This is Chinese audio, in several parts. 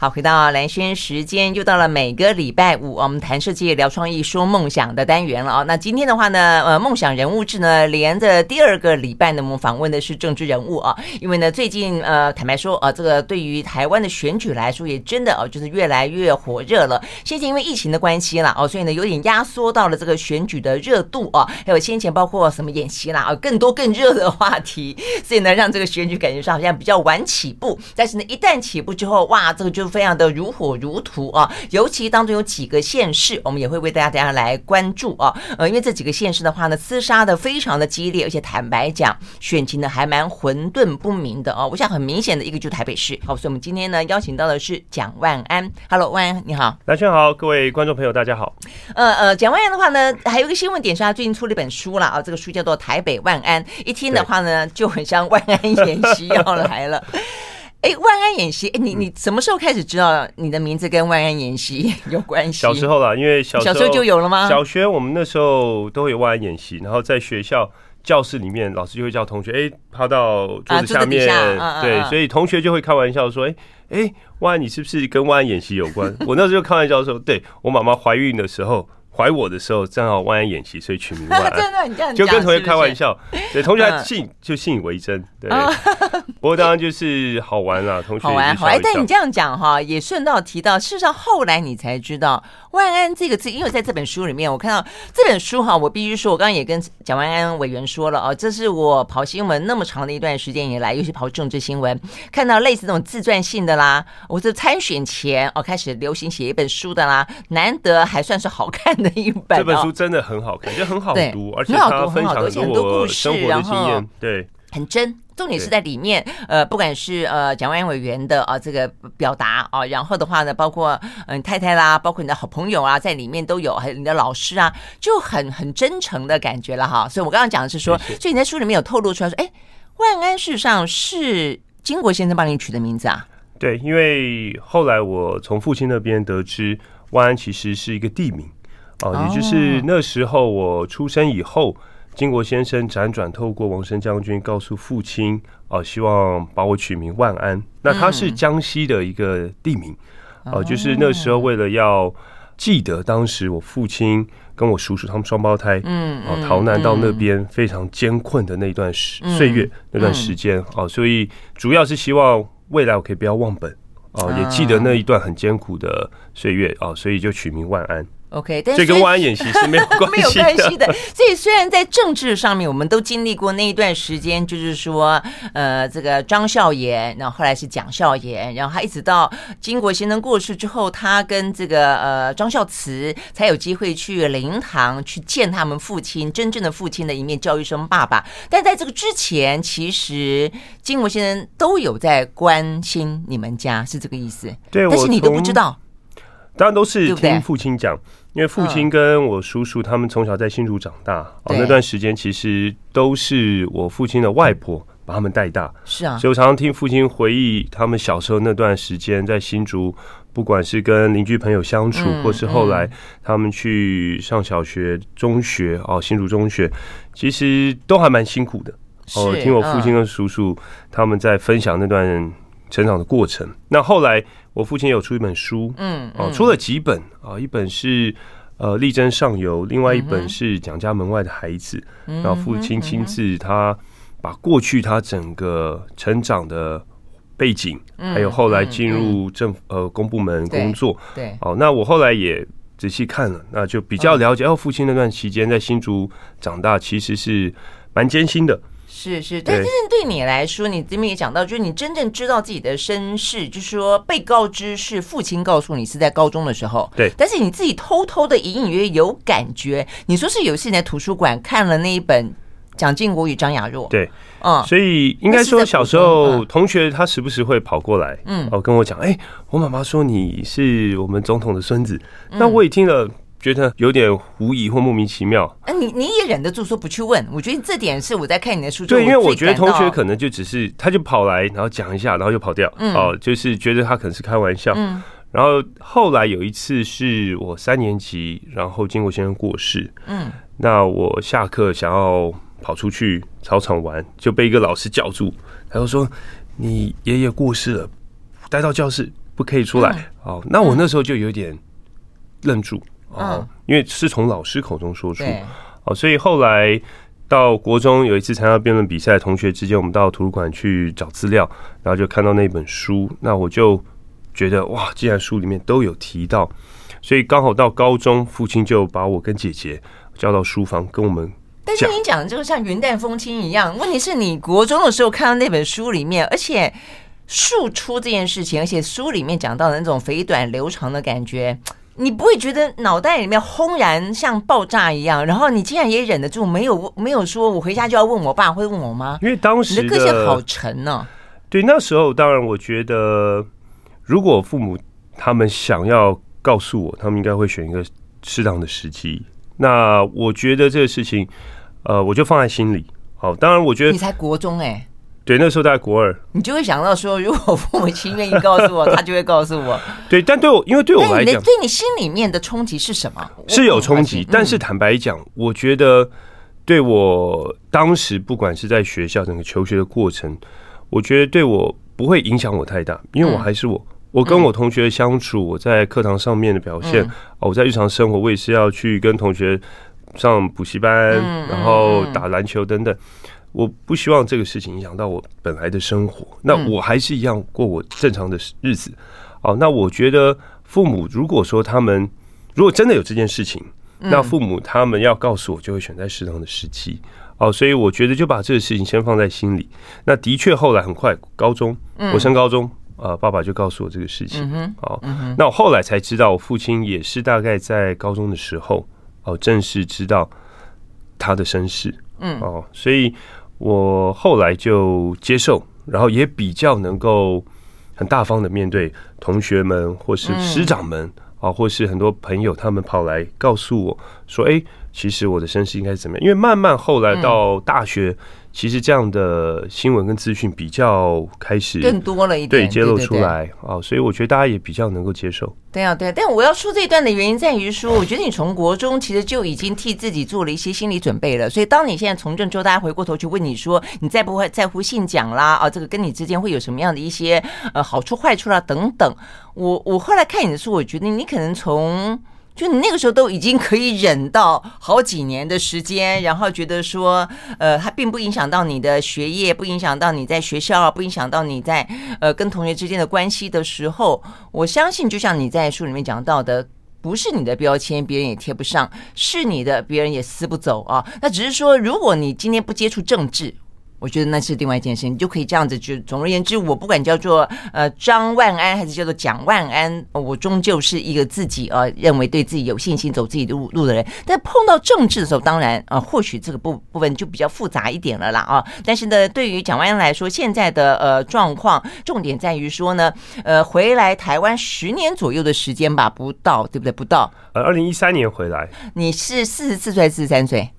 好，回到蓝轩时间，又到了每个礼拜五，我们谈设计、聊创意、说梦想的单元了啊。那今天的话呢，呃，梦想人物志呢，连着第二个礼拜呢，我们访问的是政治人物啊。因为呢，最近呃，坦白说啊，这个对于台湾的选举来说，也真的哦，就是越来越火热了。先前因为疫情的关系啦，哦，所以呢，有点压缩到了这个选举的热度啊。还有先前包括什么演习啦，啊，更多更热的话题，所以呢，让这个选举感觉上好像比较晚起步。但是呢，一旦起步之后，哇，这个就非常的如火如荼啊！尤其当中有几个县市，我们也会为大家大家来关注啊。呃，因为这几个县市的话呢，厮杀的非常的激烈，而且坦白讲，选情呢还蛮混沌不明的啊。我想很明显的一个就是台北市。好，所以我们今天呢邀请到的是蒋万安。Hello，万安你好。蓝轩好，各位观众朋友大家好。呃呃，蒋万安的话呢，还有一个新闻点是他最近出了一本书了啊，这个书叫做《台北万安》，一听的话呢就很像万安演习要来了。哎，万安演习，哎，你你什么时候开始知道你的名字跟万安演习 有关系？小时候啦，因为小时候，小时候就有了吗？小学我们那时候都会有万安演习，然后在学校教室里面，老师就会叫同学，哎，趴到桌子下面，啊、对，所以同学就会开玩笑说，哎哎，万安，你是不是跟万安演习有关？我那时候就开玩笑说，对，我妈妈怀孕的时候。怀我的时候正好万安演习，所以取名万安。真的，你这样就跟同学开玩笑，对同学还信就信以为真。对，不过当然就是好玩啦，同学好玩好玩。但你这样讲哈，也顺道提到，事实上后来你才知道万安这个字，因为在这本书里面，我看到这本书哈，我必须说，我刚刚也跟蒋万安委员说了哦，这是我跑新闻那么长的一段时间以来，尤其跑政治新闻，看到类似这种自传性的啦，我是参选前哦开始流行写一本书的啦，难得还算是好看的。一本这本书真的很好看，就很好读，而且它分享很多我生活的经验，对，很真。重点是在里面，呃，不管是呃蒋万安委员的啊这个表达啊，然后的话呢，包括嗯太太啦，包括你的好朋友啊，在里面都有，还有你的老师啊，就很很真诚的感觉了哈。所以我刚刚讲的是说，所以你在书里面有透露出来说，哎，万安事实上是金国先生帮你取的名字啊？对，因为后来我从父亲那边得知，万安其实是一个地名。哦，也就是那时候我出生以后，经国先生辗转透过王生将军告诉父亲，哦，希望把我取名万安。那他是江西的一个地名，哦，就是那时候为了要记得当时我父亲跟我叔叔他们双胞胎，嗯，哦，逃难到那边非常艰困的那段时岁月那段时间，哦，所以主要是希望未来我可以不要忘本，哦，也记得那一段很艰苦的岁月，哦，所以就取名万安。OK，但是这跟万安演习是 没有关系的，没有关系的。所以虽然在政治上面，我们都经历过那一段时间，就是说，呃，这个张孝炎，然后后来是蒋孝严，然后他一直到金国先生过世之后，他跟这个呃张孝慈才有机会去灵堂去见他们父亲真正的父亲的一面，叫一声爸爸。但在这个之前，其实金国先生都有在关心你们家，是这个意思。对，但是你都不知道。当然都是听父亲讲，因为父亲跟我叔叔他们从小在新竹长大，哦，那段时间其实都是我父亲的外婆把他们带大，是啊，所以我常常听父亲回忆他们小时候那段时间在新竹，不管是跟邻居朋友相处，或是后来他们去上小学、中学哦，新竹中学，其实都还蛮辛苦的。哦，听我父亲跟叔叔他们在分享那段成长的过程，那后来。我父亲有出一本书，嗯，哦，出了几本啊，一本是呃力争上游，另外一本是蒋家门外的孩子。然后父亲亲自他把过去他整个成长的背景，还有后来进入政府呃公部门工作，对，哦，那我后来也仔细看了，那就比较了解，哦，父亲那段期间在新竹长大，其实是蛮艰辛的。是是，但是对你来说，你这边也讲到，就是你真正知道自己的身世，就是说被告知是父亲告诉你是在高中的时候，对，但是你自己偷偷的隐隐约约有感觉。你说是有一次你在图书馆看了那一本蒋经国与张雅若，对，嗯，所以应该说小时候同学他时不时会跑过来，嗯，哦，跟我讲，哎，我妈妈说你是我们总统的孙子，那我也听了。觉得有点狐疑或莫名其妙，哎，你你也忍得住说不去问？我觉得这点是我在看你的书，对，因为我觉得同学可能就只是他就跑来，然后讲一下，然后就跑掉，嗯。哦，就是觉得他可能是开玩笑。嗯。然后后来有一次是我三年级，然后经过先生过世，嗯，那我下课想要跑出去操场玩，就被一个老师叫住，他就说：“你爷爷过世了，待到教室不可以出来。哦，那我那时候就有点愣住哦，因为是从老师口中说出。哦，所以后来到国中有一次参加辩论比赛，同学之间我们到图书馆去找资料，然后就看到那本书，那我就觉得哇，既然书里面都有提到，所以刚好到高中，父亲就把我跟姐姐叫到书房跟我们。但是你讲的这个像云淡风轻一样，问题是你国中的时候看到那本书里面，而且庶出这件事情，而且书里面讲到的那种肥短流长的感觉，你不会觉得脑袋里面轰然像爆炸一样？然后你竟然也忍得住，没有没有说我回家就要问我爸，会问我妈？因为当时你的个性好沉呢、啊。对，那时候当然我觉得，如果父母他们想要告诉我，他们应该会选一个适当的时机。那我觉得这个事情。呃，我就放在心里。好，当然，我觉得你才国中哎、欸，对，那时候在国二，你就会想到说，如果父母亲愿意告诉我，他就会告诉我。对，但对我，因为对我来讲，对你心里面的冲击是什么？是有冲击，但是坦白讲，我觉得对我当时不管是在学校整个求学的过程，我觉得对我不会影响我太大，因为我还是我，我跟我同学相处，我在课堂上面的表现，我在日常生活，我也是要去跟同学。上补习班，然后打篮球等等，我不希望这个事情影响到我本来的生活。那我还是一样过我正常的日子。哦，那我觉得父母如果说他们如果真的有这件事情，那父母他们要告诉我，就会选在适当的时机。哦，所以我觉得就把这个事情先放在心里。那的确后来很快，高中我升高中，呃，爸爸就告诉我这个事情。哦，那我后来才知道，我父亲也是大概在高中的时候。哦，正式知道他的身世，嗯，哦，所以我后来就接受，然后也比较能够很大方的面对同学们，或是师长们，啊，或是很多朋友，他们跑来告诉我说：“哎，其实我的身世应该是怎么样？”因为慢慢后来到大学。其实这样的新闻跟资讯比较开始更多了一点，对，揭露出来啊，所以我觉得大家也比较能够接受。对啊，对啊，但我要说这一段的原因在于说，我觉得你从国中其实就已经替自己做了一些心理准备了。所以当你现在从政之后，大家回过头去问你说，你在不会在乎姓蒋啦啊，这个跟你之间会有什么样的一些呃好处坏处啦等等。我我后来看你的书，我觉得你可能从。就你那个时候都已经可以忍到好几年的时间，然后觉得说，呃，它并不影响到你的学业，不影响到你在学校，不影响到你在呃跟同学之间的关系的时候，我相信就像你在书里面讲到的，不是你的标签，别人也贴不上；是你的，别人也撕不走啊。那只是说，如果你今天不接触政治。我觉得那是另外一件事，你就可以这样子。就总而言之，我不管叫做呃张万安还是叫做蒋万安，我终究是一个自己呃认为对自己有信心走自己的路路的人。但碰到政治的时候，当然啊，或许这个部部分就比较复杂一点了啦啊。但是呢，对于蒋万安来说，现在的呃状况，重点在于说呢，呃，回来台湾十年左右的时间吧，不到，对不对？不到。呃，二零一三年回来，你是四十四岁还是四十三岁？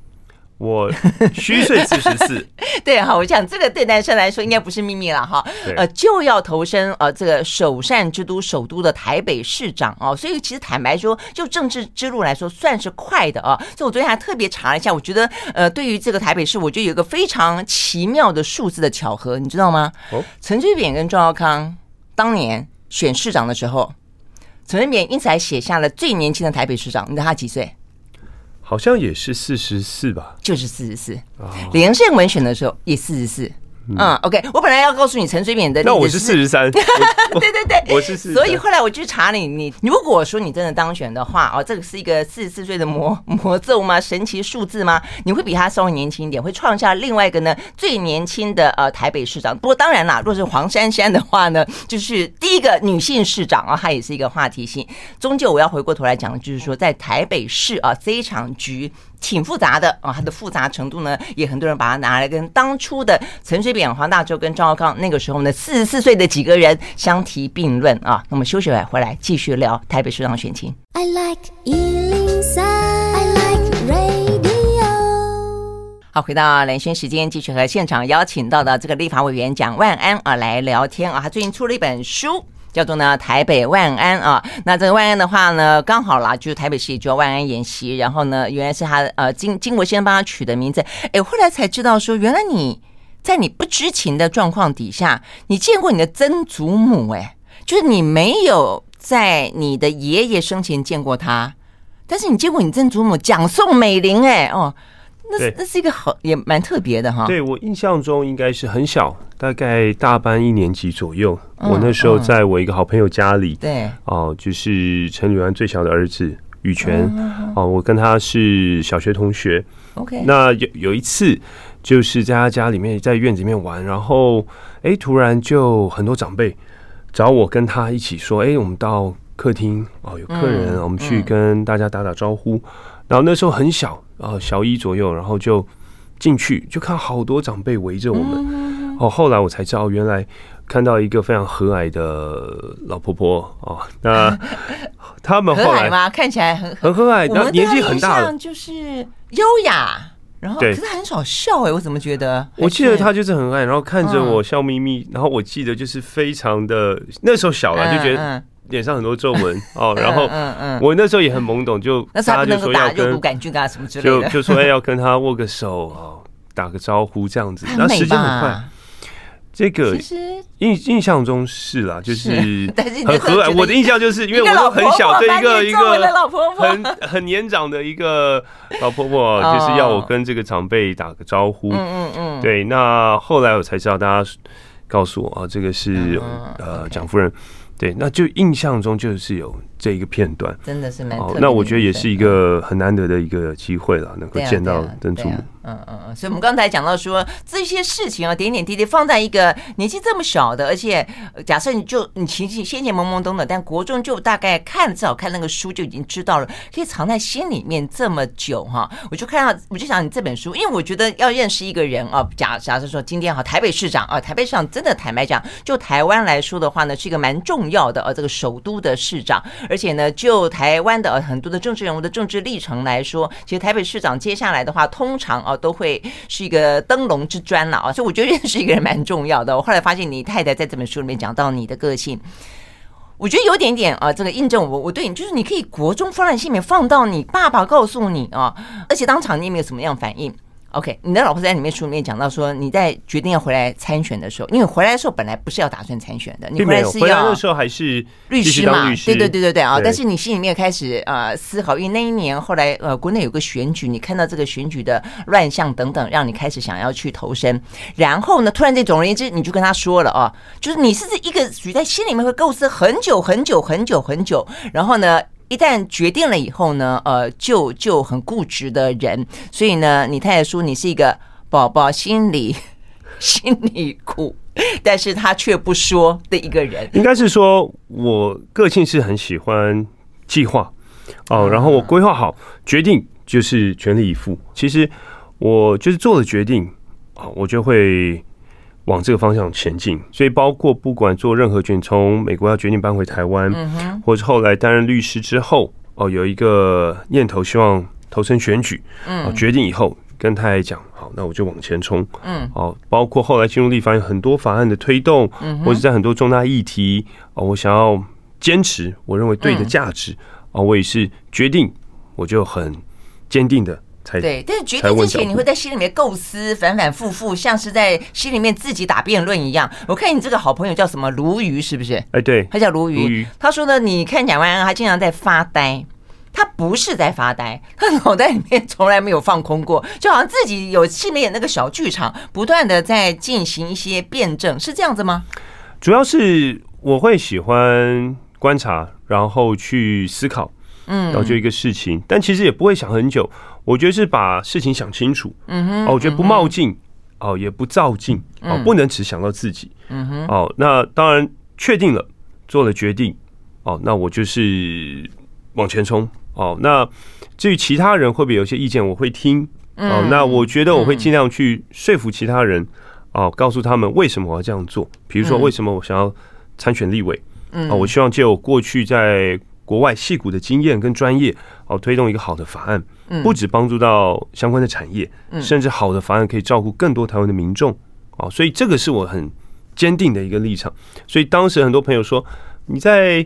我虚岁四十四，对哈，我想这个对男生来说应该不是秘密了哈，呃，就要投身呃这个首善之都首都的台北市长哦，所以其实坦白说，就政治之路来说算是快的啊。所以我昨天还特别查了一下，我觉得呃，对于这个台北市，我觉得有一个非常奇妙的数字的巧合，你知道吗？哦，陈水扁跟赵耀康当年选市长的时候，陈水扁因此还写下了最年轻的台北市长，你知道他几岁？好像也是四十四吧，就是四十四。连胜文选的时候也四十四。嗯，OK，我本来要告诉你陈水扁的，那我是四十三。对对对，我是四十。所以后来我去查你，你如果说你真的当选的话，哦，这个是一个四十四岁的魔 魔咒吗？神奇数字吗？你会比他稍微年轻一点，会创下另外一个呢最年轻的呃台北市长。不过当然啦，若是黄珊珊的话呢，就是第一个女性市长啊，她也是一个话题性。终究我要回过头来讲的就是说，在台北市啊这一场局。挺复杂的啊，它的复杂程度呢，也很多人把它拿来跟当初的陈水扁、黄大洲跟赵少康那个时候呢，四十四岁的几个人相提并论啊。那么休息会回来继续聊台北市长选情。I like 103, I like radio。好，回到连线时间，继续和现场邀请到的这个立法委员蒋万安啊来聊天啊，他最近出了一本书。叫做呢台北万安啊，那这个万安的话呢，刚好啦，就是台北市也叫万安演习，然后呢，原来是他呃经经国先生帮他取的名字，哎，后来才知道说，原来你在你不知情的状况底下，你见过你的曾祖母哎，就是你没有在你的爷爷生前见过他，但是你见过你曾祖母蒋宋美龄，哎哦，那是那是一个好也蛮特别的哈。对，我印象中应该是很小，大概大班一年级左右。嗯、我那时候在我一个好朋友家里，对哦、呃，就是陈履安最小的儿子羽泉哦、我跟他是小学同学。OK，那有有一次就是在他家里面，在院子里面玩，然后哎，突然就很多长辈。找我跟他一起说，哎、欸，我们到客厅哦，有客人，嗯、我们去跟大家打打招呼。嗯、然后那时候很小啊、呃，小一左右，然后就进去，就看好多长辈围着我们。嗯、哦，后来我才知道，原来看到一个非常和蔼的老婆婆哦。那 他们后来吗？看起来很很和蔼，那年纪很大了，就是优雅。然后，可是很少笑哎、欸，我怎么觉得？我记得他就是很爱，然后看着我笑眯眯。然后我记得就是非常的那时候小了，就觉得脸上很多皱纹 哦。然后，嗯嗯，我那时候也很懵懂，就大家就说要跟，就就说要跟他握个手哦，打个招呼这样子。然后时间很快。这个印印象中是啦，就是 很和蔼。我的印象就是因为我都很小，对一个一个很很年长的一个老婆婆，就是要我跟这个长辈打个招呼。嗯嗯嗯。对，那后来我才知道，大家告诉我啊，这个是呃蒋夫人。对，那就印象中就是有这一个片段，真的是蛮特别。那我觉得也是一个很难得的一个机会了，能够见到曾祖母。嗯嗯嗯，所以我们刚才讲到说这些事情啊，点点滴滴放在一个年纪这么小的，而且假设你就你情绪先前懵懵懂懂，但国中就大概看至少看那个书就已经知道了，可以藏在心里面这么久哈。我就看到我就想你这本书，因为我觉得要认识一个人啊，假假设说今天哈台北市长啊，台北市长真的坦白讲，就台湾来说的话呢，是一个蛮重要的啊，这个首都的市长，而且呢，就台湾的很多的政治人物的政治历程来说，其实台北市长接下来的话，通常啊。都会是一个灯笼之砖了啊，所以我觉得认识一个人蛮重要的。我后来发现你太太在这本书里面讲到你的个性，我觉得有点点啊，这个印证我我对你就是你可以国中放在心里面，放到你爸爸告诉你啊，而且当场你也没有什么样反应。OK，你的老婆在里面书里面讲到说，你在决定要回来参选的时候，因为回来的时候本来不是要打算参选的，你回来是要回来的时候还是律师嘛？对对对对对啊！但是你心里面开始呃思考，因为那一年后来呃国内有个选举，你看到这个选举的乱象等等，让你开始想要去投身。然后呢，突然间总而言之，你就跟他说了啊，就是你是一个属于在心里面会构思很久很久很久很久，然后呢。一旦决定了以后呢，呃，就就很固执的人，所以呢，你太太说你是一个宝宝心里 心里苦，但是他却不说的一个人。应该是说我个性是很喜欢计划哦，然后我规划好决定就是全力以赴。其实我就是做了决定啊，我就会。往这个方向前进，所以包括不管做任何决定，从美国要决定搬回台湾，嗯或者后来担任律师之后，哦，有一个念头希望投身选举，嗯，决定以后跟太太讲，好，那我就往前冲，嗯，哦，包括后来进入立法院很多法案的推动，嗯，或者在很多重大议题，哦，我想要坚持我认为对的价值，哦，我也是决定，我就很坚定的。对，但是决定之前，你会在心里面构思，反反复复，像是在心里面自己打辩论一样。我看你这个好朋友叫什么鲈鱼，是不是？哎，对，他叫鲈鱼。他说呢，你看蒋万安，他经常在发呆，他不是在发呆，他脑袋里面 从来没有放空过，就好像自己有心里面那个小剧场，不断的在进行一些辩证，是这样子吗？主要是我会喜欢观察，然后去思考，嗯，然后就一个事情，但其实也不会想很久。我觉得是把事情想清楚，嗯哼，哦，我觉得不冒进，哦，也不躁进，哦，不能只想到自己，嗯哼，哦，那当然确定了，做了决定，哦，那我就是往前冲，哦，那至于其他人会不会有些意见，我会听，哦，那我觉得我会尽量去说服其他人，哦，告诉他们为什么我要这样做，比如说为什么我想要参选立委，嗯，哦，我希望借我过去在国外戏骨的经验跟专业，哦，推动一个好的法案。不止帮助到相关的产业，甚至好的法案可以照顾更多台湾的民众啊，所以这个是我很坚定的一个立场。所以当时很多朋友说，你在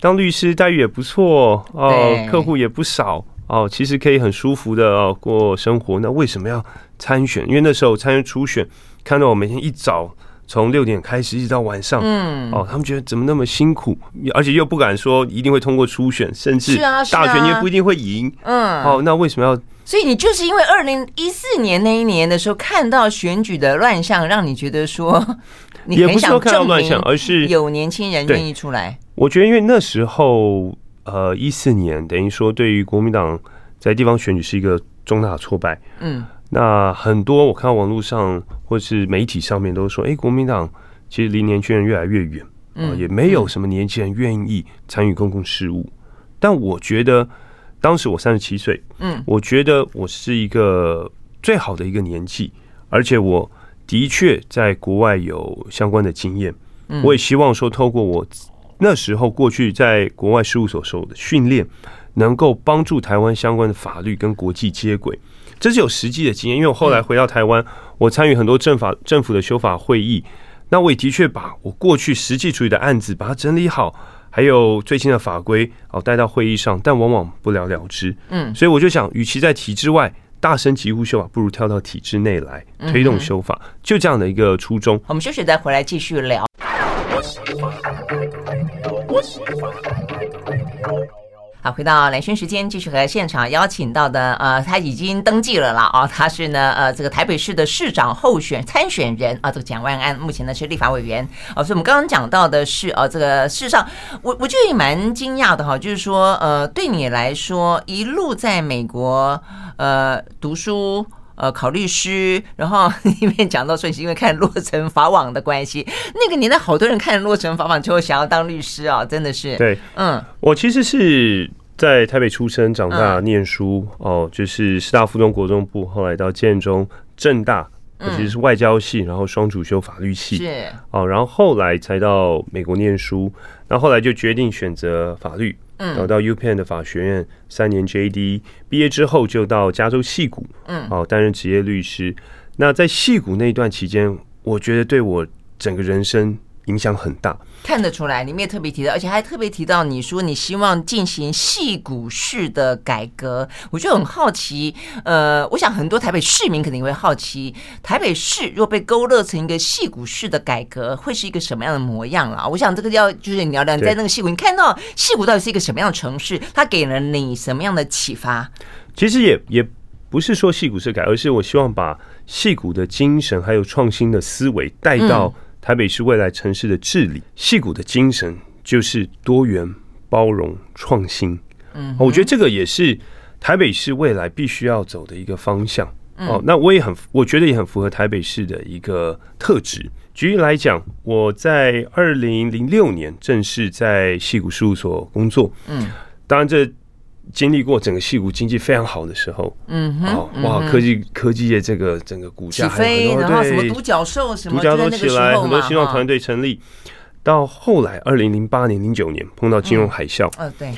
当律师待遇也不错哦，客户也不少哦，其实可以很舒服的过生活。那为什么要参选？因为那时候参选初选，看到我每天一早从六点开始一直到晚上，嗯，哦，他们觉得怎么那么辛苦，而且又不敢说一定会通过初选，甚至大选也不一定会赢，嗯，哦，那为什么要？所以你就是因为二零一四年那一年的时候看到选举的乱象，让你觉得说，也不是说看到乱象，而是有年轻人愿意出来。我觉得因为那时候，呃，一四年等于说对于国民党在地方选举是一个重大挫败，嗯。那很多我看到网络上或是媒体上面都说，哎，国民党其实离年轻人越来越远，啊，也没有什么年轻人愿意参与公共事务。但我觉得当时我三十七岁，嗯，我觉得我是一个最好的一个年纪，而且我的确在国外有相关的经验。我也希望说，透过我那时候过去在国外事务所受的训练，能够帮助台湾相关的法律跟国际接轨。这是有实际的经验，因为我后来回到台湾，我参与很多政法政府的修法会议，那我也的确把我过去实际处理的案子把它整理好，还有最新的法规哦带到会议上，但往往不了了之。嗯，所以我就想，与其在体制外大声疾呼修法，不如跳到体制内来推动修法，就这样的一个初衷。我们休息再回来继续聊。回到蓝轩时间，继续和现场邀请到的，呃，他已经登记了啦，啊、哦，他是呢，呃，这个台北市的市长候选参选人啊，这个蒋万安，目前呢是立法委员，哦，所以我们刚刚讲到的是，呃、这个事实上，我我觉得也蛮惊讶的哈，就是说，呃，对你来说，一路在美国，呃，读书。呃，考律师，然后里面讲到说是因为看《洛城法网》的关系，那个年代好多人看《洛城法网》就会想要当律师啊，真的是。对，嗯，我其实是在台北出生、长大、念书、嗯、哦，就是师大附中国中部，后来到建中、政大，我其实是外交系，然后双主修法律系，是哦，然后后来才到美国念书，然后后来就决定选择法律。嗯，然后到 UPenn 的法学院三年 JD 毕业之后，就到加州戏谷，嗯，哦，担任职业律师。那在戏谷那段期间，我觉得对我整个人生。影响很大，看得出来。你们也特别提到，而且还特别提到，你说你希望进行矽谷式的改革，我就很好奇。呃，我想很多台北市民肯定会好奇，台北市若被勾勒成一个矽谷式的改革，会是一个什么样的模样了？我想这个要就是你聊聊，你在那个矽谷，你看到矽谷到底是一个什么样的城市？它给了你什么样的启发？其实也也不是说矽谷式改，而是我希望把矽谷的精神还有创新的思维带到。台北市未来城市的治理，戏谷的精神就是多元、包容、创新。嗯，我觉得这个也是台北市未来必须要走的一个方向。哦，那我也很，我觉得也很符合台北市的一个特质。举例来讲，我在二零零六年正式在戏谷事务所工作。嗯，当然这。经历过整个戏股经济非常好的时候，嗯哼，哦，哇，科技科技业这个整个股价还有很多，对，什么独角兽什么独角兽起来，很多新创团队成立。到后来，二零零八年、零九年碰到金融海啸，嗯，对。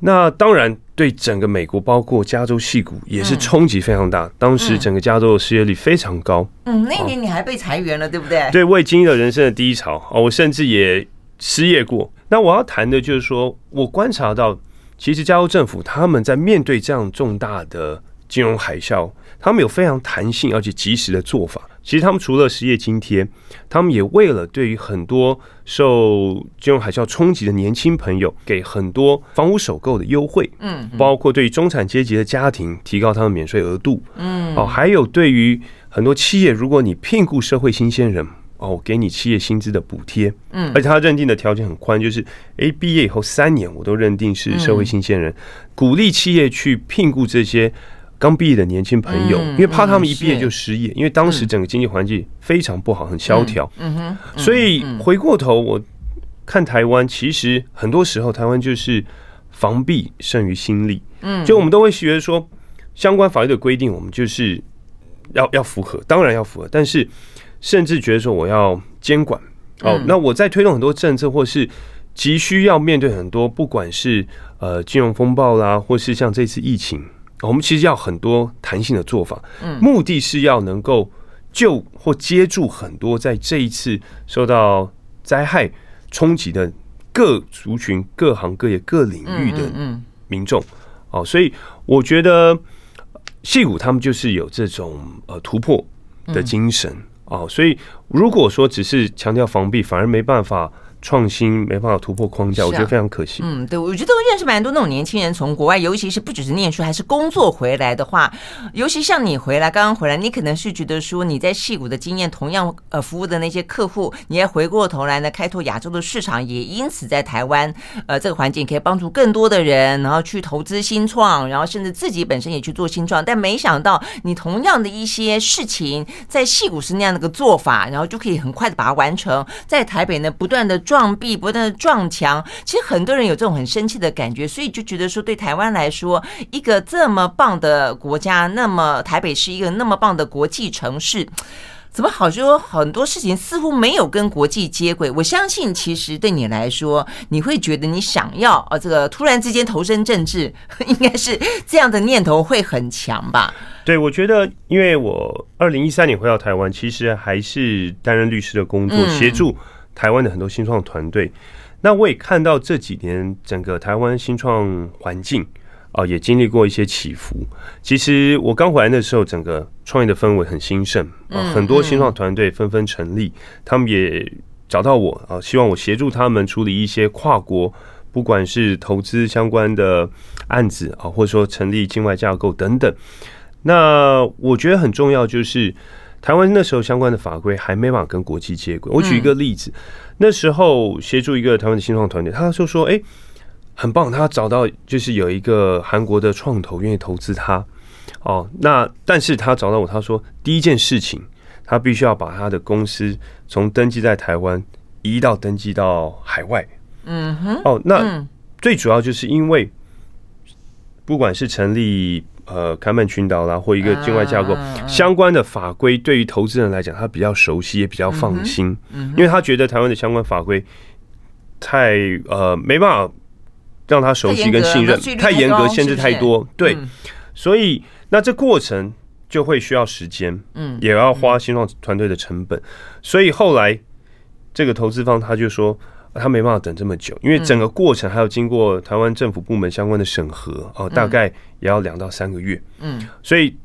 那当然对整个美国，包括加州戏股也是冲击非常大。当时整个加州的失业率非常高。嗯，那年你还被裁员了，对不对？对，我也经历了人生的低潮哦，我甚至也失业过。那我要谈的就是说，我观察到。其实加州政府他们在面对这样重大的金融海啸，他们有非常弹性而且及时的做法。其实他们除了失业津贴，他们也为了对于很多受金融海啸冲击的年轻朋友，给很多房屋首购的优惠。嗯，包括对于中产阶级的家庭提高他们免税额度。嗯，哦，还有对于很多企业，如果你聘雇社会新鲜人。哦，给你企业薪资的补贴，嗯，而且他认定的条件很宽，就是诶，毕业以后三年我都认定是社会新鲜人，鼓励企业去聘雇这些刚毕业的年轻朋友，因为怕他们一毕业就失业，因为当时整个经济环境非常不好，很萧条，嗯哼，所以回过头我看台湾，其实很多时候台湾就是防弊胜于心力，嗯，就我们都会觉得说相关法律的规定，我们就是要要符合，当然要符合，但是。甚至觉得说我要监管。哦，那我在推动很多政策，或是急需要面对很多，不管是呃金融风暴啦，或是像这次疫情，我们其实要很多弹性的做法，目的是要能够救或接住很多在这一次受到灾害冲击的各族群、各行各业、各领域的民众。哦，所以我觉得矽谷他们就是有这种呃突破的精神。哦，所以如果说只是强调防弊，反而没办法。创新没办法突破框架，啊、我觉得非常可惜。嗯，对，我觉得我认识蛮多那种年轻人，从国外，尤其是不只是念书，还是工作回来的话，尤其像你回来，刚刚回来，你可能是觉得说你在戏谷的经验，同样呃服务的那些客户，你也回过头来呢，开拓亚洲的市场，也因此在台湾呃这个环境可以帮助更多的人，然后去投资新创，然后甚至自己本身也去做新创。但没想到你同样的一些事情，在戏谷是那样的个做法，然后就可以很快的把它完成，在台北呢不断的。撞壁不断的撞墙，其实很多人有这种很生气的感觉，所以就觉得说，对台湾来说，一个这么棒的国家，那么台北是一个那么棒的国际城市，怎么好说很多事情似乎没有跟国际接轨？我相信，其实对你来说，你会觉得你想要啊，这个突然之间投身政治，应该是这样的念头会很强吧？对，我觉得，因为我二零一三年回到台湾，其实还是担任律师的工作，协助。台湾的很多新创团队，那我也看到这几年整个台湾新创环境啊，也经历过一些起伏。其实我刚回来的时候，整个创业的氛围很兴盛啊，很多新创团队纷纷成立，他们也找到我啊，希望我协助他们处理一些跨国，不管是投资相关的案子啊，或者说成立境外架构等等。那我觉得很重要就是。台湾那时候相关的法规还没办法跟国际接轨。我举一个例子，那时候协助一个台湾的新创团队，他就说：“哎，很棒，他找到就是有一个韩国的创投愿意投资他。哦，那但是他找到我，他说第一件事情，他必须要把他的公司从登记在台湾移到登记到海外。嗯哼，哦，那最主要就是因为不管是成立。”呃，开曼群岛啦，或一个境外架构相关的法规，对于投资人来讲，他比较熟悉，也比较放心，因为他觉得台湾的相关法规太呃没办法让他熟悉跟信任，太严格，限制太多，对，所以那这过程就会需要时间，嗯，也要花新创团队的成本，所以后来这个投资方他就说。他没办法等这么久，因为整个过程还要经过台湾政府部门相关的审核哦，大概也要两到三个月。嗯，所以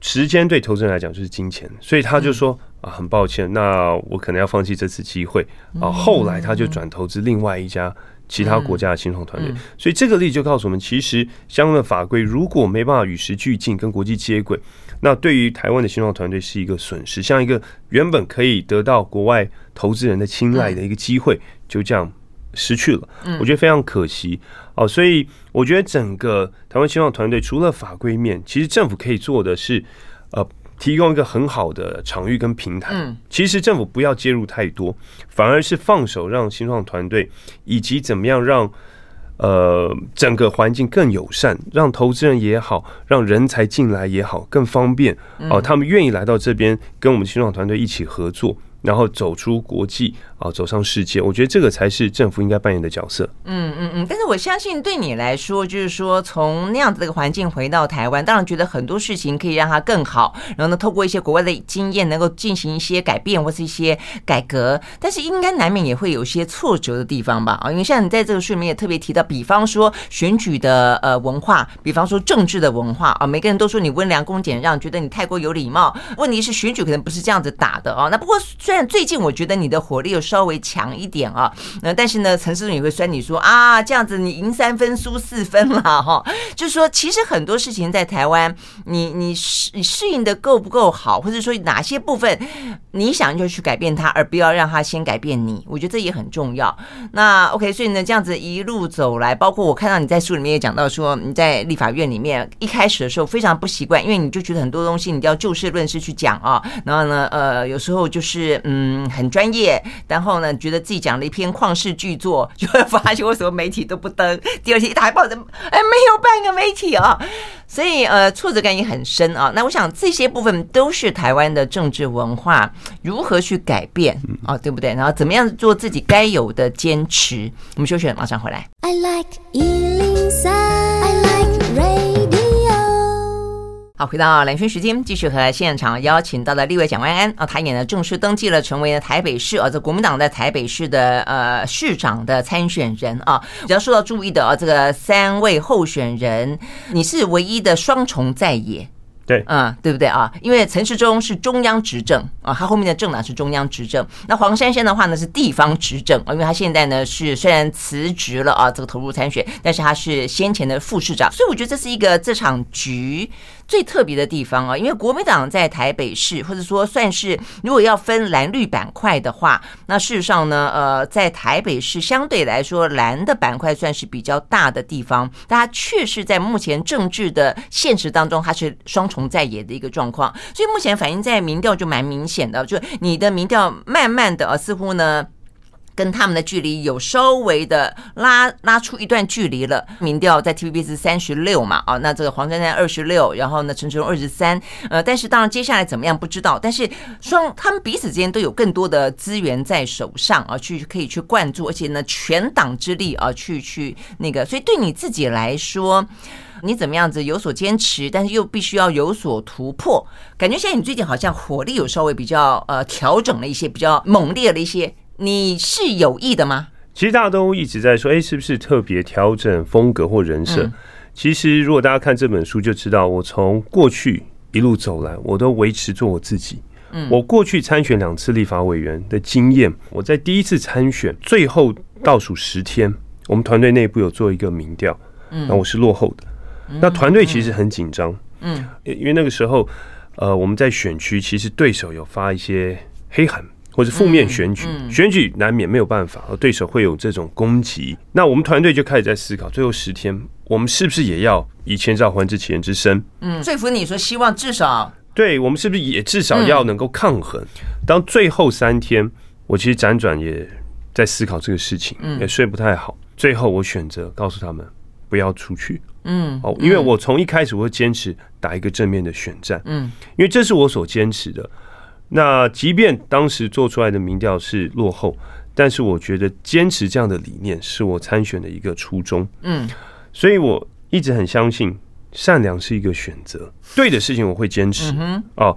时间对投资人来讲就是金钱，所以他就说啊，很抱歉，那我可能要放弃这次机会啊。后来他就转投资另外一家其他国家的新创团队，所以这个例子就告诉我们，其实相关的法规如果没办法与时俱进，跟国际接轨。那对于台湾的新创团队是一个损失，像一个原本可以得到国外投资人的青睐的一个机会，就这样失去了。我觉得非常可惜哦。所以我觉得整个台湾新创团队除了法规面，其实政府可以做的是，呃，提供一个很好的场域跟平台。其实政府不要介入太多，反而是放手让新创团队以及怎么样让。呃，整个环境更友善，让投资人也好，让人才进来也好，更方便哦。他们愿意来到这边，跟我们新创团队一起合作。然后走出国际啊，走上世界，我觉得这个才是政府应该扮演的角色。嗯嗯嗯。但是我相信对你来说，就是说从那样子的一个环境回到台湾，当然觉得很多事情可以让它更好。然后呢，透过一些国外的经验，能够进行一些改变或是一些改革。但是应该难免也会有一些挫折的地方吧？啊，因为像你在这个书里面也特别提到，比方说选举的呃文化，比方说政治的文化啊，每个人都说你温良恭俭让，觉得你太过有礼貌。问题是选举可能不是这样子打的啊。那不过。虽然最近我觉得你的火力又稍微强一点啊，那但是呢，陈时中也会酸你说啊，这样子你赢三分输四分了哈。就是说，其实很多事情在台湾，你你适适应的够不够好，或者说哪些部分你想就去改变它，而不要让它先改变你。我觉得这也很重要。那 OK，所以呢，这样子一路走来，包括我看到你在书里面也讲到说，你在立法院里面一开始的时候非常不习惯，因为你就觉得很多东西你都要就事论事去讲啊。然后呢，呃，有时候就是。嗯，很专业，然后呢，觉得自己讲了一篇旷世巨作，就会发现为什么媒体都不登，第二天一打开报纸，哎，没有半个媒体啊，所以呃，挫折感也很深啊。那我想这些部分都是台湾的政治文化如何去改变啊，对不对？然后怎么样做自己该有的坚持？我们休息，马上回来。I like 好，回到蓝轩时间，继续和现场邀请到的立委蒋万安啊，他也呢正式登记了，成为了台北市啊，这国民党在台北市的呃市长的参选人啊。比较受到注意的啊，这个三位候选人，你是唯一的双重在野。对，嗯，对不对啊？因为陈世忠是中央执政啊，他后面的政党是中央执政。那黄珊珊的话呢是地方执政啊，因为他现在呢是虽然辞职了啊，这个投入参选，但是他是先前的副市长，所以我觉得这是一个这场局最特别的地方啊。因为国民党在台北市，或者说算是如果要分蓝绿板块的话，那事实上呢，呃，在台北市相对来说蓝的板块算是比较大的地方，但它确实在目前政治的现实当中，它是双重在野的一个状况，所以目前反映在民调就蛮明显的，就你的民调慢慢的啊，似乎呢跟他们的距离有稍微的拉拉出一段距离了。民调在 TVB 是三十六嘛，啊，那这个黄珊珊二十六，然后呢陈时中二十三，呃，但是当然接下来怎么样不知道，但是双他们彼此之间都有更多的资源在手上啊，去可以去灌注，而且呢全党之力啊，去去那个，所以对你自己来说。你怎么样子有所坚持，但是又必须要有所突破？感觉现在你最近好像火力有稍微比较呃调整了一些，比较猛烈了一些。你是有意的吗？其实大家都一直在说，哎，是不是特别调整风格或人设？嗯、其实如果大家看这本书就知道，我从过去一路走来，我都维持做我自己。嗯，我过去参选两次立法委员的经验，我在第一次参选最后倒数十天，我们团队内部有做一个民调，嗯，那我是落后的。那团队其实很紧张，嗯，因为那个时候，呃，我们在选区，其实对手有发一些黑函或者负面选举，选举难免没有办法，对手会有这种攻击。那我们团队就开始在思考，最后十天，我们是不是也要以千兆还之其人之身？嗯，说服你说希望至少，对我们是不是也至少要能够抗衡？当最后三天，我其实辗转也在思考这个事情，也睡不太好。最后我选择告诉他们不要出去。嗯，哦，因为我从一开始我会坚持打一个正面的选战，嗯，因为这是我所坚持的。那即便当时做出来的民调是落后，但是我觉得坚持这样的理念是我参选的一个初衷，嗯，所以我一直很相信善良是一个选择，对的事情我会坚持。哦，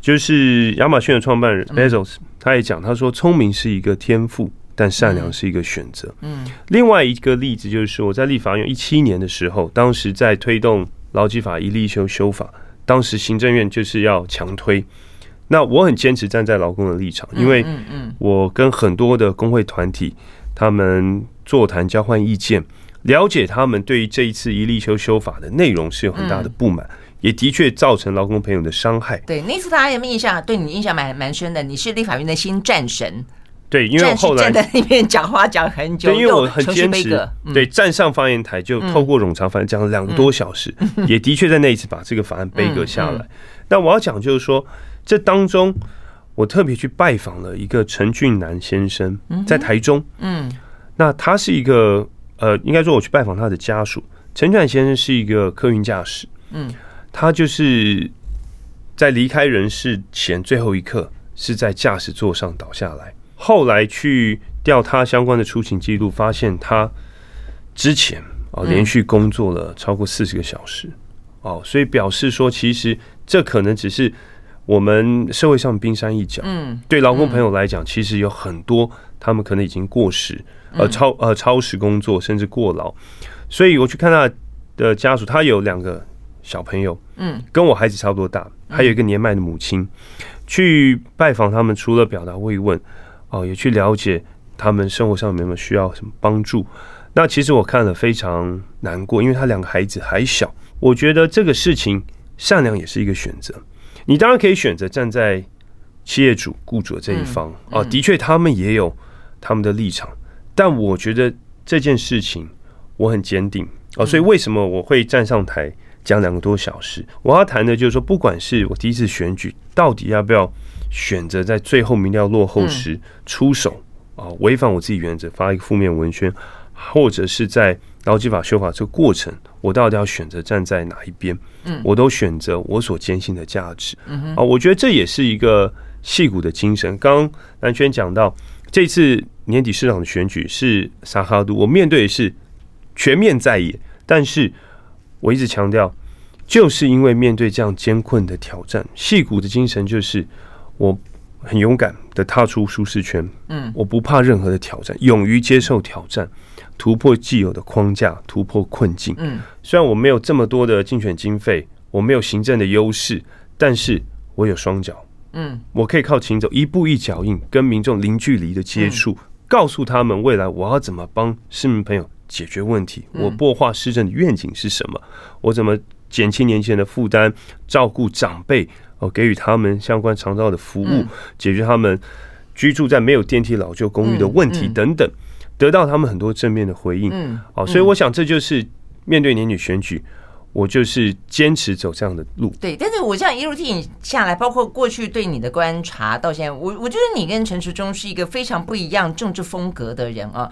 就是亚马逊的创办人 Bezos 他也讲，他说聪明是一个天赋。但善良是一个选择。嗯，另外一个例子就是，我在立法院一七年的时候，当时在推动劳基法一例修修法，当时行政院就是要强推。那我很坚持站在劳工的立场，因为我跟很多的工会团体他们座谈交换意见，了解他们对于这一次一例一修修法的内容是有很大的不满，也的确造成劳工朋友的伤害。对，那次大家有没有印象？对你印象蛮蛮深的，你是立法院的新战神。对，因为后来站在那边讲话讲很久，对，因为我很坚持，对，站上发言台就透过冗长反正讲了两个多小时，也的确在那一次把这个法案背个下来。但我要讲就是说，这当中我特别去拜访了一个陈俊南先生，在台中，嗯，那他是一个呃，应该说我去拜访他的家属。陈俊南先生是一个客运驾驶，嗯，他就是在离开人世前最后一刻是在驾驶座上倒下来。后来去调他相关的出勤记录，发现他之前啊连续工作了超过四十个小时哦，所以表示说，其实这可能只是我们社会上冰山一角。嗯，对劳工朋友来讲，其实有很多他们可能已经过时，呃超呃超时工作，甚至过劳。所以我去看他的家属，他有两个小朋友，嗯，跟我孩子差不多大，还有一个年迈的母亲。去拜访他们，除了表达慰问。哦，也去了解他们生活上有没有需要什么帮助。那其实我看了非常难过，因为他两个孩子还小。我觉得这个事情善良也是一个选择。你当然可以选择站在企业主、雇主的这一方啊，的确他们也有他们的立场。但我觉得这件事情我很坚定啊，所以为什么我会站上台讲两个多小时？我要谈的就是说，不管是我第一次选举，到底要不要。选择在最后民调落后时出手啊，违反我自己原则，发一个负面文宣，或者是在劳基法修法这个过程，我到底要选择站在哪一边？嗯，我都选择我所坚信的价值。嗯啊，我觉得这也是一个戏骨的精神。刚刚蓝轩讲到，这次年底市长的选举是萨哈都，我面对的是全面在野，但是我一直强调，就是因为面对这样艰困的挑战，戏骨的精神就是。我很勇敢的踏出舒适圈，嗯，我不怕任何的挑战，勇于接受挑战，突破既有的框架，突破困境。嗯，虽然我没有这么多的竞选经费，我没有行政的优势，但是我有双脚，嗯，我可以靠行走一步一脚印，跟民众零距离的接触，嗯、告诉他们未来我要怎么帮市民朋友解决问题，嗯、我擘画市政的愿景是什么，我怎么减轻年轻人的负担，照顾长辈，哦，给予他们相关长照的服务，嗯、解决他们居住在没有电梯老旧公寓的问题等等，得到他们很多正面的回应，嗯，哦，所以我想这就是面对年底选举。我就是坚持走这样的路。对，但是我这样一路听你下来，包括过去对你的观察到现在，我我觉得你跟陈时中是一个非常不一样政治风格的人啊。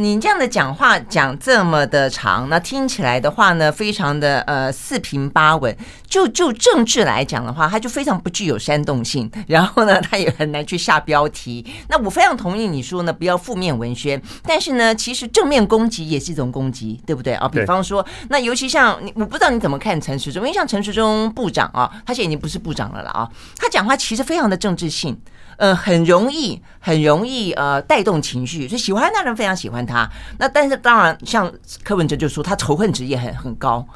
你这样的讲话讲这么的长，那听起来的话呢，非常的呃四平八稳。就就政治来讲的话，它就非常不具有煽动性，然后呢，它也很难去下标题。那我非常同意你说呢，不要负面文宣，但是呢，其实正面攻击也是一种攻击，对不对啊？比方说，那尤其像你，我不知道你怎么看陈时中，因为像陈时中部长啊，他现在已经不是部长了了啊，他讲话其实非常的政治性。呃，很容易，很容易，呃，带动情绪，所以喜欢他的人非常喜欢他。那但是当然，像柯文哲就说他仇恨值也很很高，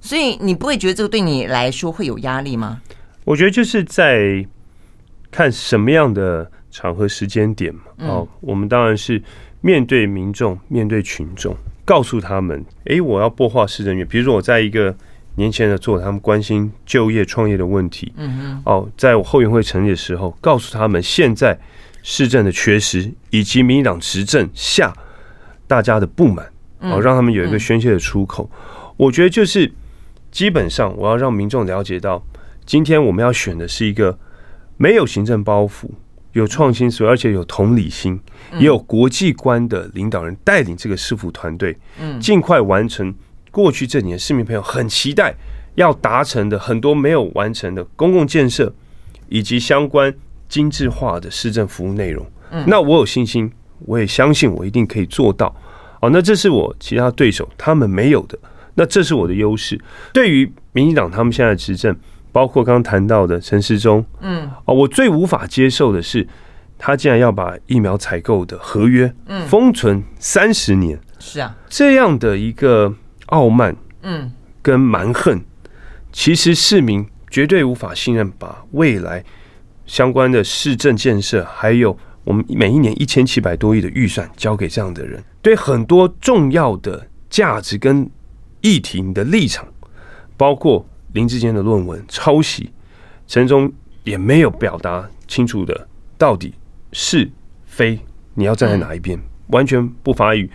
所以你不会觉得这个对你来说会有压力吗？我觉得就是在看什么样的场合、时间点嘛。哦，我们当然是面对民众、面对群众，告诉他们：哎，我要擘画市政院。比如说，我在一个。年轻人的做，他们关心就业创业的问题。嗯哼，哦，在我后援会成立的时候，告诉他们现在市政的缺失，以及民进党执政下大家的不满，哦，让他们有一个宣泄的出口。我觉得就是基本上，我要让民众了解到，今天我们要选的是一个没有行政包袱、有创新所，而且有同理心、也有国际观的领导人带领这个市府团队，嗯，尽快完成。过去这年，市民朋友很期待要达成的很多没有完成的公共建设，以及相关精致化的市政服务内容。嗯，那我有信心，我也相信我一定可以做到。哦，那这是我其他对手他们没有的，那这是我的优势。对于民进党他们现在的执政，包括刚刚谈到的陈时中，嗯，哦，我最无法接受的是，他竟然要把疫苗采购的合约，嗯，封存三十年。是啊，这样的一个。傲慢，嗯，跟蛮横，其实市民绝对无法信任，把未来相关的市政建设，还有我们每一年一千七百多亿的预算交给这样的人，对很多重要的价值跟议题，你的立场，包括林志坚的论文抄袭，陈忠也没有表达清楚的到底是非，你要站在哪一边，完全不发语，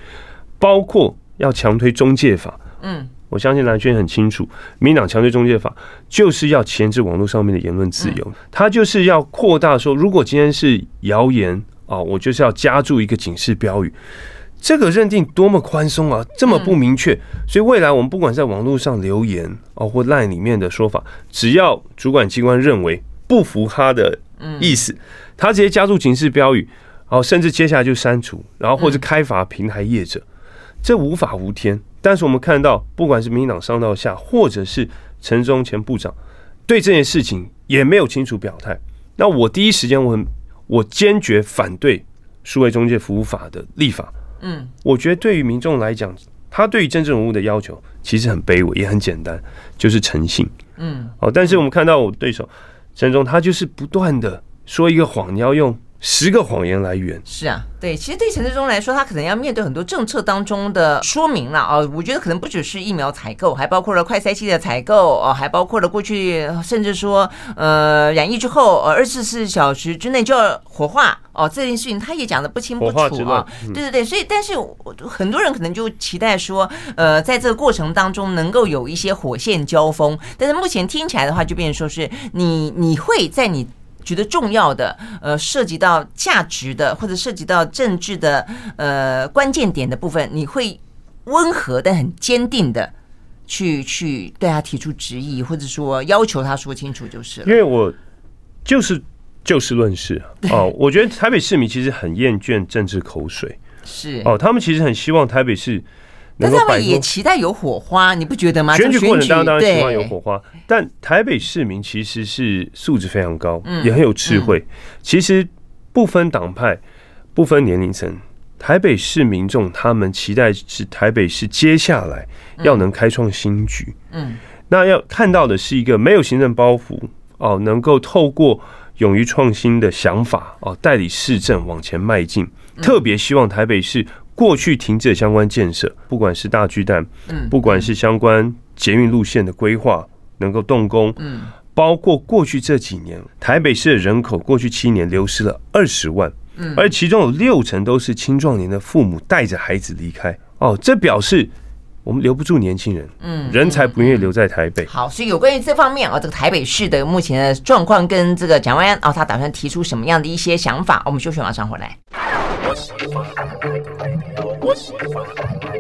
包括要强推中介法。嗯，我相信蓝轩很清楚，民党强制中介法就是要钳制网络上面的言论自由，他就是要扩大说，如果今天是谣言啊，我就是要加注一个警示标语，这个认定多么宽松啊，这么不明确，所以未来我们不管在网络上留言哦，或 LINE 里面的说法，只要主管机关认为不符他的意思，他直接加注警示标语，然后甚至接下来就删除，然后或者开罚平台业者，这无法无天。但是我们看到，不管是民进党上到下，或者是陈忠前部长，对这件事情也没有清楚表态。那我第一时间，我很我坚决反对数位中介服务法的立法。嗯，我觉得对于民众来讲，他对于政治人物的要求其实很卑微，也很简单，就是诚信。嗯，哦，但是我们看到我对手陈忠，他就是不断的说一个谎，你要用十个谎言来源。是啊。对，其实对陈志忠来说，他可能要面对很多政策当中的说明了啊。我觉得可能不只是疫苗采购，还包括了快筛剂的采购哦，还包括了过去甚至说呃染疫之后呃二十四小时之内就要火化哦这件事情，他也讲的不清不楚啊。对对对，所以但是很多人可能就期待说，呃，在这个过程当中能够有一些火线交锋，但是目前听起来的话，就变成说是你你会在你。觉得重要的，呃，涉及到价值的，或者涉及到政治的，呃，关键点的部分，你会温和但很坚定的去去对他提出质疑，或者说要求他说清楚就是了。因为我就是就事论事 哦，我觉得台北市民其实很厌倦政治口水，是哦，他们其实很希望台北市。但他们也期待有火花，你不觉得吗？选举过程当中当然希望有火花，但台北市民其实是素质非常高，也很有智慧。其实不分党派，不分年龄层，台北市民众他们期待是台北市接下来要能开创新局。嗯，那要看到的是一个没有行政包袱哦，能够透过勇于创新的想法哦，代理市政往前迈进。特别希望台北市过去停滞相关建设，不管是大巨蛋，嗯，不管是相关捷运路线的规划，能够动工，嗯，包括过去这几年台北市的人口，过去七年流失了二十万，嗯，而其中有六成都是青壮年的父母带着孩子离开，哦，这表示。我们留不住年轻人，嗯，人才不愿意留在台北。好，所以有关于这方面啊，这个台北市的目前的状况跟这个蒋万安啊，他打算提出什么样的一些想法？我们休息，马上回来。喜欢 I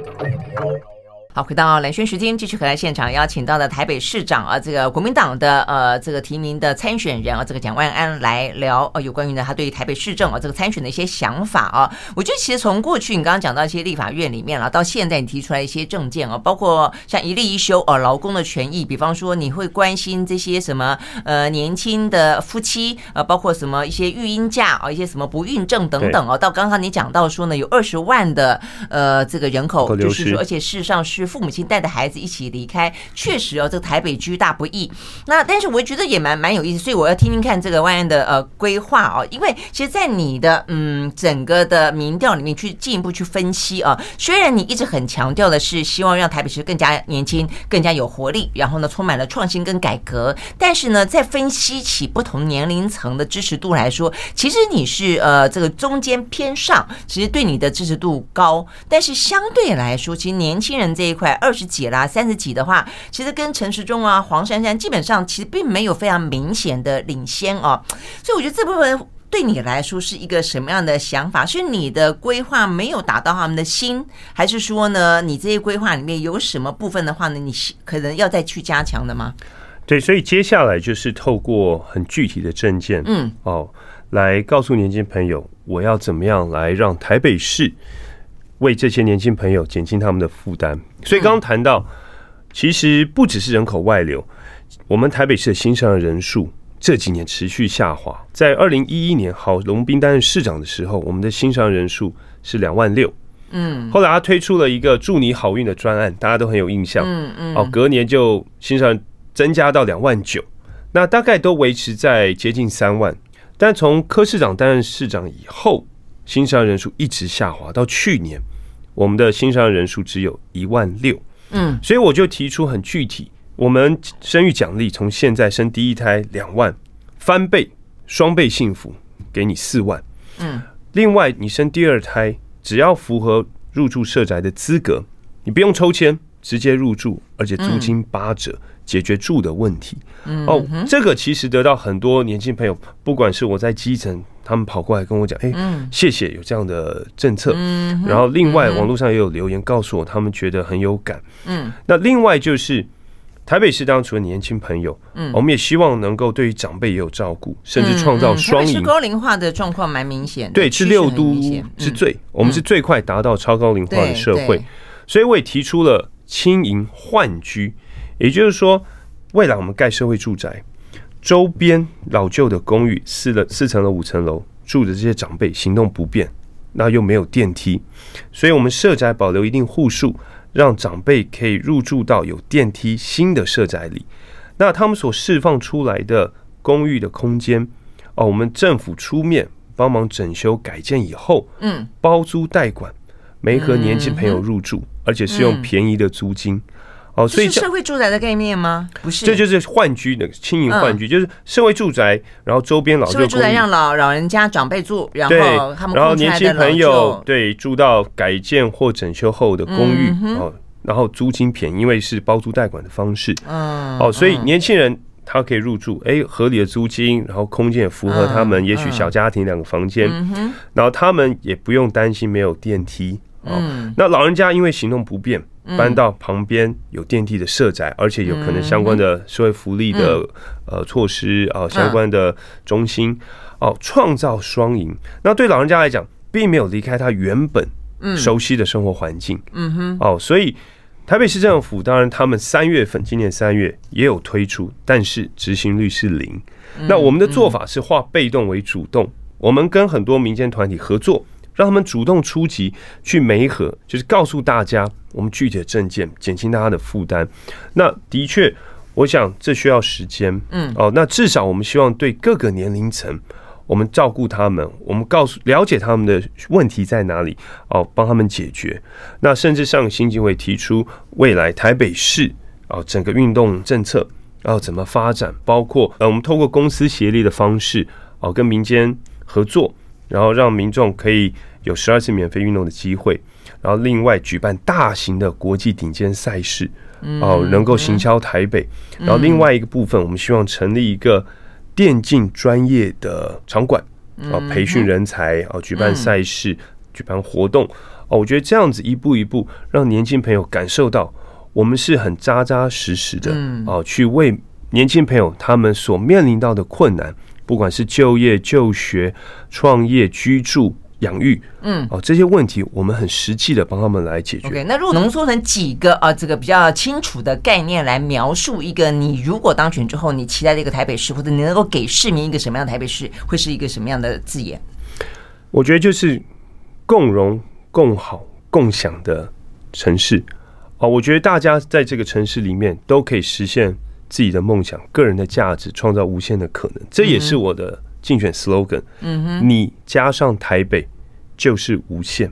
like。好，回到蓝轩时间，继续回来现场邀请到的台北市长啊，这个国民党的呃这个提名的参选人啊，这个蒋万安来聊呃有关于呢他对于台北市政啊这个参选的一些想法啊。我觉得其实从过去你刚刚讲到一些立法院里面了，到现在你提出来一些政见啊，包括像一例一休啊，劳工的权益，比方说你会关心这些什么呃年轻的夫妻呃，包括什么一些育婴假啊，一些什么不孕症等等啊，到刚刚你讲到说呢，有二十万的呃这个人口，就是说，而且事实上是。父母亲带着孩子一起离开，确实哦，这个台北居大不易。那但是我觉得也蛮蛮有意思，所以我要听听看这个万安的呃规划哦。因为其实，在你的嗯整个的民调里面去进一步去分析啊，虽然你一直很强调的是希望让台北市更加年轻、更加有活力，然后呢充满了创新跟改革，但是呢，在分析起不同年龄层的支持度来说，其实你是呃这个中间偏上，其实对你的支持度高，但是相对来说，其实年轻人这一。快二十几啦，三十几的话，其实跟陈时中啊、黄珊珊基本上其实并没有非常明显的领先哦，所以我觉得这部分对你来说是一个什么样的想法？是你的规划没有达到他们的心，还是说呢，你这些规划里面有什么部分的话呢，你可能要再去加强的吗？对，所以接下来就是透过很具体的证件，嗯，哦，来告诉年轻朋友，我要怎么样来让台北市。为这些年轻朋友减轻他们的负担，所以刚刚谈到，其实不只是人口外流，我们台北市的新上任人数这几年持续下滑。在二零一一年，郝龙斌担任市长的时候，我们的新上任人数是两万六。嗯，后来他推出了一个祝你好运的专案，大家都很有印象。嗯嗯，哦，隔年就新上增加到两万九，那大概都维持在接近三万。但从柯市长担任市长以后，新上任人数一直下滑，到去年，我们的新上任人数只有一万六。嗯，所以我就提出很具体，我们生育奖励从现在生第一胎两万，翻倍双倍幸福，给你四万。嗯，另外你生第二胎，只要符合入住社宅的资格，你不用抽签，直接入住，而且租金八折，解决住的问题。哦，这个其实得到很多年轻朋友，不管是我在基层。他们跑过来跟我讲：“哎，谢谢有这样的政策。”然后另外网络上也有留言告诉我，他们觉得很有感。嗯，那另外就是台北市当除了年轻朋友，嗯，我们也希望能够对于长辈也有照顾，甚至创造双赢。高龄化的状况蛮明显的，对，是六都是最，我们是最快达到超高龄化的社会，所以我也提出了轻盈换居，也就是说，未来我们盖社会住宅。周边老旧的公寓，四了四层楼、五层楼，住的这些长辈行动不便，那又没有电梯，所以我们社宅保留一定户数，让长辈可以入住到有电梯新的社宅里。那他们所释放出来的公寓的空间，哦，我们政府出面帮忙整修改建以后，嗯，包租代管，没和年轻朋友入住，而且是用便宜的租金。哦，所以是社会住宅的概念吗？不是，这就是换居的轻盈换居，就是社会住宅，然后周边老旧社会住宅让老老人家长辈住，然后他们然后年轻朋友对住到改建或整修后的公寓哦，然后租金便宜，因为是包租代管的方式，嗯，哦，所以年轻人他可以入住，哎，合理的租金，然后空间也符合他们，也许小家庭两个房间，然后他们也不用担心没有电梯，嗯，那老人家因为行动不便。搬到旁边有电梯的社宅，而且有可能相关的社会福利的呃措施啊，相关的中心哦，创造双赢。那对老人家来讲，并没有离开他原本熟悉的生活环境。嗯哼，哦，所以台北市政府当然他们三月份今年三月也有推出，但是执行率是零。那我们的做法是化被动为主动，我们跟很多民间团体合作。让他们主动出击去媒合，就是告诉大家我们具体的证件，减轻大家的负担。那的确，我想这需要时间。嗯，哦，那至少我们希望对各个年龄层，我们照顾他们，我们告诉了解他们的问题在哪里，哦，帮他们解决。那甚至上新经会提出未来台北市哦整个运动政策要怎么发展，包括呃我们透过公司协力的方式哦跟民间合作，然后让民众可以有十二次免费运动的机会，然后另外举办大型的国际顶尖赛事。哦，能够行销台北，然后另外一个部分，我们希望成立一个电竞专业的场馆，啊，培训人才，啊，举办赛事，举办活动，哦，我觉得这样子一步一步，让年轻朋友感受到我们是很扎扎实实的，哦，去为年轻朋友他们所面临到的困难，不管是就业、就学、创业、居住。养育，嗯，哦，这些问题我们很实际的帮他们来解决。OK，那如果浓缩成几个啊，这个比较清楚的概念来描述一个，你如果当选之后，你期待的一个台北市，或者你能够给市民一个什么样的台北市，会是一个什么样的字眼？我觉得就是共荣、共好、共享的城市。哦，我觉得大家在这个城市里面都可以实现自己的梦想、个人的价值，创造无限的可能。这也是我的。竞选 slogan，嗯哼，你加上台北就是无限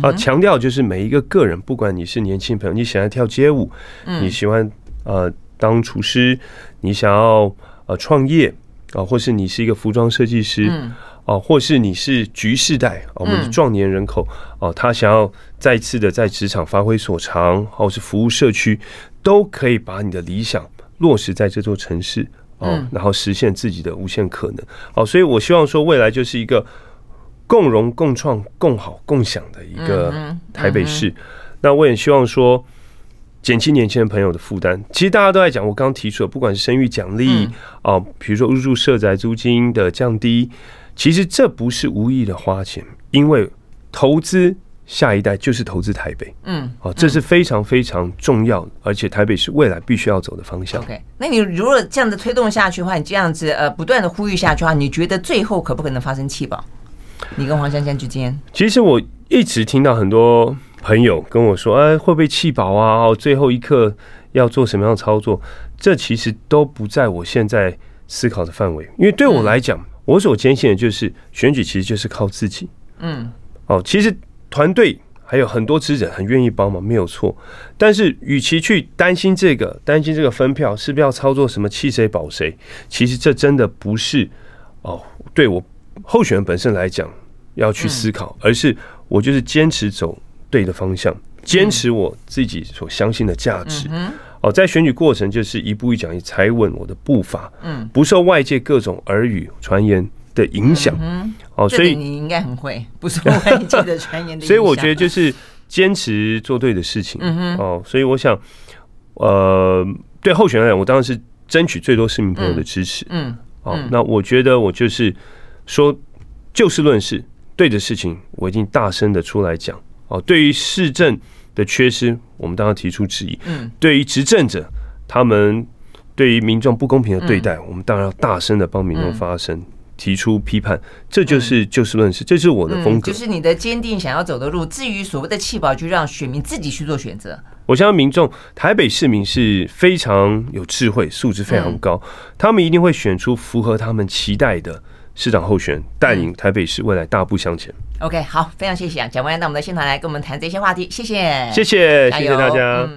啊！强调就是每一个个人，不管你是年轻朋友，你喜欢跳街舞，你喜欢呃当厨师，你想要呃创业啊，或是你是一个服装设计师，啊，或是你是局世代，我们的壮年人口哦，他想要再次的在职场发挥所长，或是服务社区，都可以把你的理想落实在这座城市。哦，然后实现自己的无限可能。好，所以我希望说，未来就是一个共荣、共创、共好、共享的一个台北市。那我也希望说，减轻年轻人朋友的负担。其实大家都在讲，我刚刚提出的，不管是生育奖励啊，比如说入住社宅租金的降低，其实这不是无意的花钱，因为投资。下一代就是投资台北，嗯，哦，这是非常非常重要，而且台北是未来必须要走的方向。OK，那你如果这样子推动下去的话，你这样子呃不断的呼吁下去的话，你觉得最后可不可能发生弃保？你跟黄珊珊之间，其实我一直听到很多朋友跟我说，哎，会不会弃保啊？哦，最后一刻要做什么样的操作？这其实都不在我现在思考的范围，因为对我来讲，我所坚信的就是选举其实就是靠自己。嗯，哦，其实。团队还有很多支持者很愿意帮忙，没有错。但是，与其去担心这个，担心这个分票是不是要操作什么弃谁保谁，其实这真的不是哦。对我候选人本身来讲要去思考，而是我就是坚持走对的方向，坚持我自己所相信的价值。哦，在选举过程就是一步一脚印踩稳我的步伐，嗯，不受外界各种耳语传言的影响，哦，所以你应该很会，不是外界的传言的。所以我觉得就是坚持做对的事情，哦，所以我想，呃，对候选人我当然是争取最多市民朋友的支持，嗯，哦，那我觉得我就是说就事论事，对的事情我已经大声的出来讲，哦，对于市政的缺失，我们当然提出质疑，嗯，对于执政者他们对于民众不公平的对待，我们当然要大声的帮民众发声。提出批判，这就是就事论事，这是我的风格，就是你的坚定想要走的路。至于所谓的弃保，就让选民自己去做选择。我相信民众，台北市民是非常有智慧，素质非常高，他们一定会选出符合他们期待的市长候选人，带领台北市未来大步向前。OK，好，非常谢谢啊，蒋万安到我们的现场来跟我们谈这些话题，谢谢，谢谢，谢谢大家。